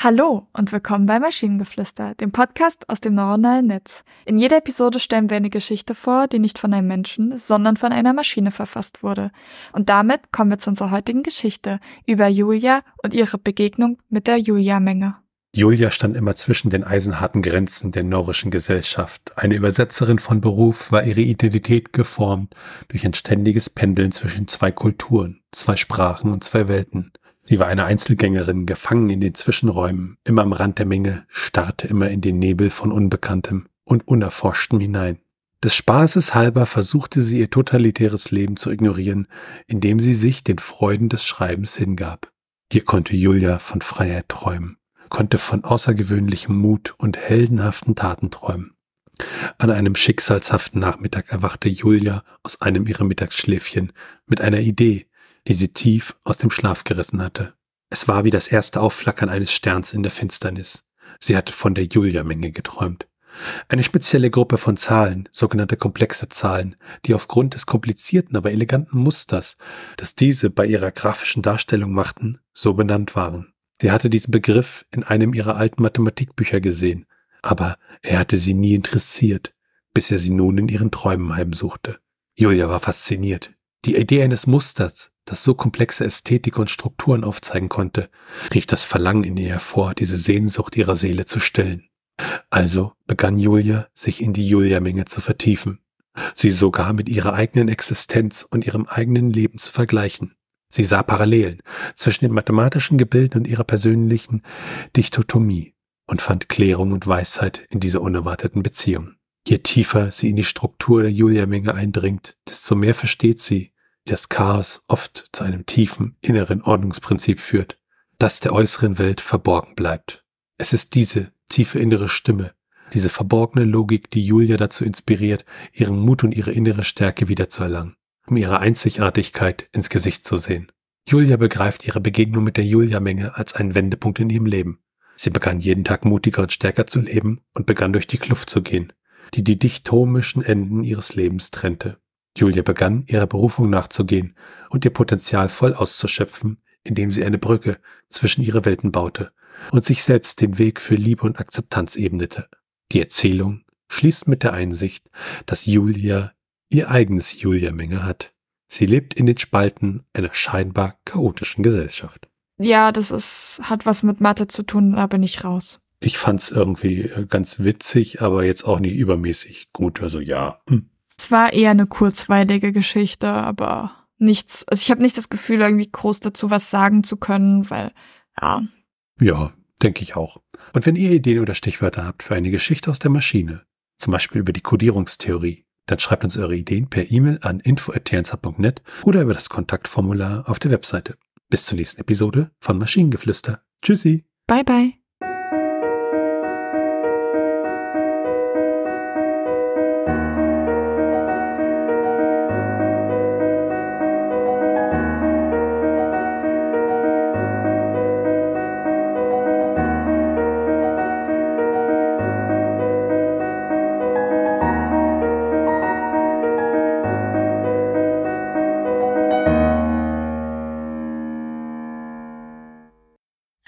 Hallo und willkommen bei Maschinengeflüster, dem Podcast aus dem neuronalen Netz. In jeder Episode stellen wir eine Geschichte vor, die nicht von einem Menschen, sondern von einer Maschine verfasst wurde. Und damit kommen wir zu unserer heutigen Geschichte über Julia und ihre Begegnung mit der Julia-Menge. Julia stand immer zwischen den eisenharten Grenzen der norischen Gesellschaft. Eine Übersetzerin von Beruf war ihre Identität geformt durch ein ständiges Pendeln zwischen zwei Kulturen, zwei Sprachen und zwei Welten. Sie war eine Einzelgängerin, gefangen in den Zwischenräumen, immer am Rand der Menge, starrte immer in den Nebel von Unbekanntem und Unerforschtem hinein. Des Spaßes halber versuchte sie ihr totalitäres Leben zu ignorieren, indem sie sich den Freuden des Schreibens hingab. Hier konnte Julia von Freiheit träumen, konnte von außergewöhnlichem Mut und heldenhaften Taten träumen. An einem schicksalshaften Nachmittag erwachte Julia aus einem ihrer Mittagsschläfchen mit einer Idee, die sie tief aus dem Schlaf gerissen hatte. Es war wie das erste Aufflackern eines Sterns in der Finsternis. Sie hatte von der Julia-Menge geträumt. Eine spezielle Gruppe von Zahlen, sogenannte komplexe Zahlen, die aufgrund des komplizierten, aber eleganten Musters, das diese bei ihrer grafischen Darstellung machten, so benannt waren. Sie hatte diesen Begriff in einem ihrer alten Mathematikbücher gesehen, aber er hatte sie nie interessiert, bis er sie nun in ihren Träumen heimsuchte. Julia war fasziniert. Die Idee eines Musters, das so komplexe Ästhetik und Strukturen aufzeigen konnte, rief das Verlangen in ihr hervor, diese Sehnsucht ihrer Seele zu stillen. Also begann Julia, sich in die Julia-Menge zu vertiefen, sie sogar mit ihrer eigenen Existenz und ihrem eigenen Leben zu vergleichen. Sie sah Parallelen zwischen den mathematischen Gebilden und ihrer persönlichen Dichotomie und fand Klärung und Weisheit in dieser unerwarteten Beziehung. Je tiefer sie in die Struktur der Julia-Menge eindringt, desto mehr versteht sie, das Chaos oft zu einem tiefen inneren Ordnungsprinzip führt, das der äußeren Welt verborgen bleibt. Es ist diese tiefe innere Stimme, diese verborgene Logik, die Julia dazu inspiriert, ihren Mut und ihre innere Stärke wiederzuerlangen, um ihre Einzigartigkeit ins Gesicht zu sehen. Julia begreift ihre Begegnung mit der Julia-Menge als einen Wendepunkt in ihrem Leben. Sie begann jeden Tag mutiger und stärker zu leben und begann durch die Kluft zu gehen, die die dichtomischen Enden ihres Lebens trennte. Julia begann, ihrer Berufung nachzugehen und ihr Potenzial voll auszuschöpfen, indem sie eine Brücke zwischen ihre Welten baute und sich selbst den Weg für Liebe und Akzeptanz ebnete. Die Erzählung schließt mit der Einsicht, dass Julia ihr eigenes Julia-Menge hat. Sie lebt in den Spalten einer scheinbar chaotischen Gesellschaft. Ja, das ist, hat was mit Mathe zu tun, da bin ich raus. Ich fand's irgendwie äh, ganz witzig, aber jetzt auch nicht übermäßig gut. Also ja. Hm. Es war eher eine kurzweilige Geschichte, aber nichts. Also ich habe nicht das Gefühl, irgendwie groß dazu was sagen zu können, weil, ja. Ja, denke ich auch. Und wenn ihr Ideen oder Stichwörter habt für eine Geschichte aus der Maschine, zum Beispiel über die Kodierungstheorie, dann schreibt uns eure Ideen per E-Mail an info.tnz.net oder über das Kontaktformular auf der Webseite. Bis zur nächsten Episode von Maschinengeflüster. Tschüssi. Bye bye.